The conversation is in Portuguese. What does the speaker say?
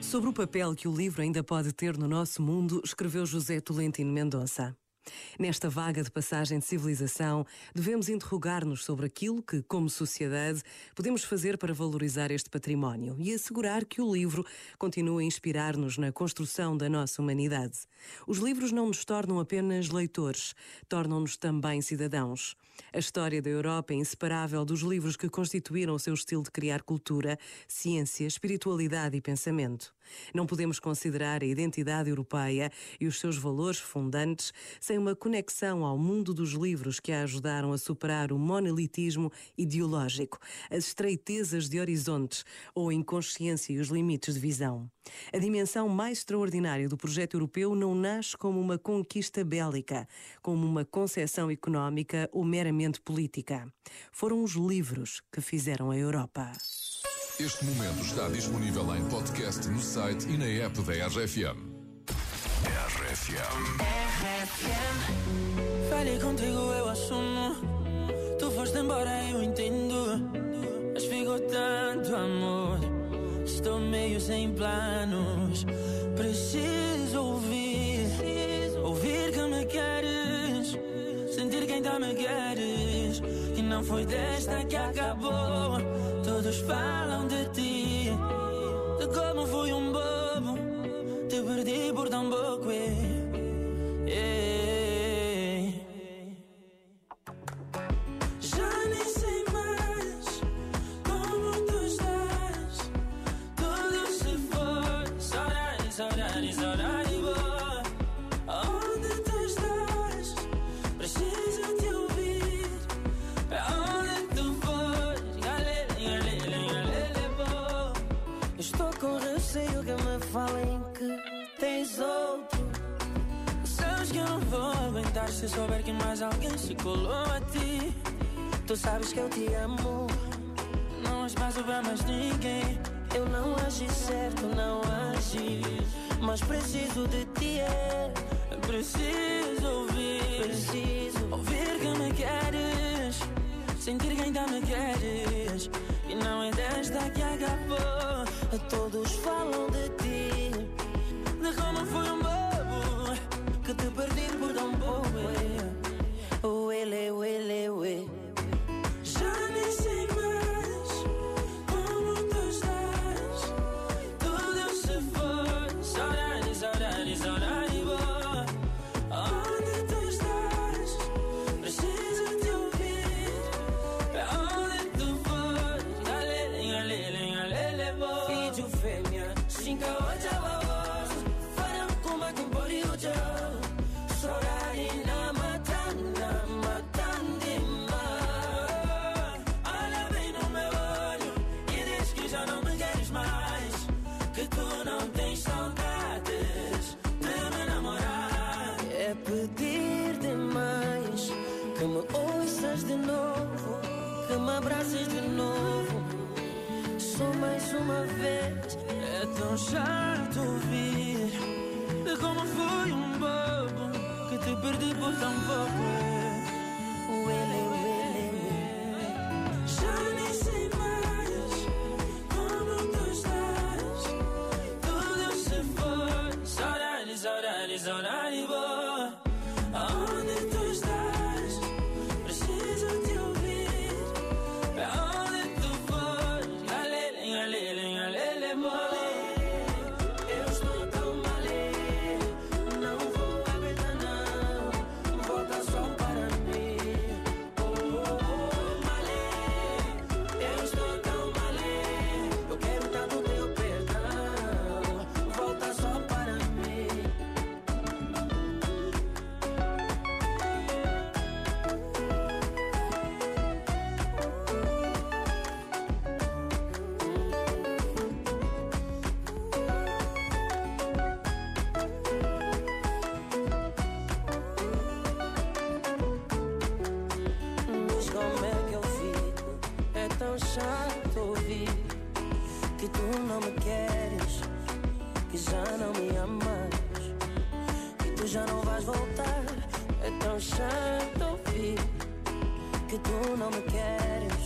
Sobre o papel que o livro ainda pode ter no nosso mundo, escreveu José Tolentino Mendonça. Nesta vaga de passagem de civilização, devemos interrogar-nos sobre aquilo que, como sociedade, podemos fazer para valorizar este património e assegurar que o livro continue a inspirar-nos na construção da nossa humanidade. Os livros não nos tornam apenas leitores, tornam-nos também cidadãos. A história da Europa é inseparável dos livros que constituíram o seu estilo de criar cultura, ciência, espiritualidade e pensamento. Não podemos considerar a identidade europeia e os seus valores fundantes sem uma conexão ao mundo dos livros que a ajudaram a superar o monolitismo ideológico, as estreitezas de horizontes ou a inconsciência e os limites de visão. A dimensão mais extraordinária do projeto europeu não nasce como uma conquista bélica, como uma concepção económica ou meramente política. Foram os livros que fizeram a Europa. Este momento está disponível em podcast no site e na app da RFM. RFM. Falei contigo, eu assumo. Tu foste embora, eu entendo. Mas ficou tanto amor. Estou meio sem planos. Preciso ouvir. Ouvir que me queres. Sentir que ainda me queres. E não foi desta que acabou. Todos falam de ti, Sabes que eu não vou aguentar se souber que mais alguém se colou a ti. Tu sabes que eu te amo. Não há espaço para mais ninguém. Eu não agi certo, não agi. Mas preciso de ti, é. Preciso ouvir. Preciso Ouvir que me queres, sentir que ainda me queres. E não é desta que acabou. Todos falam de ti. Bobo Que te perdi por tão pouco. é. O ele, que me ouças de novo, que me abraces de novo. Só mais uma vez. É tão chato ouvir Chato ouvir que tu não me queres, que já não me amas, que tu já não vais voltar. É tão chato ouvir que tu não me queres,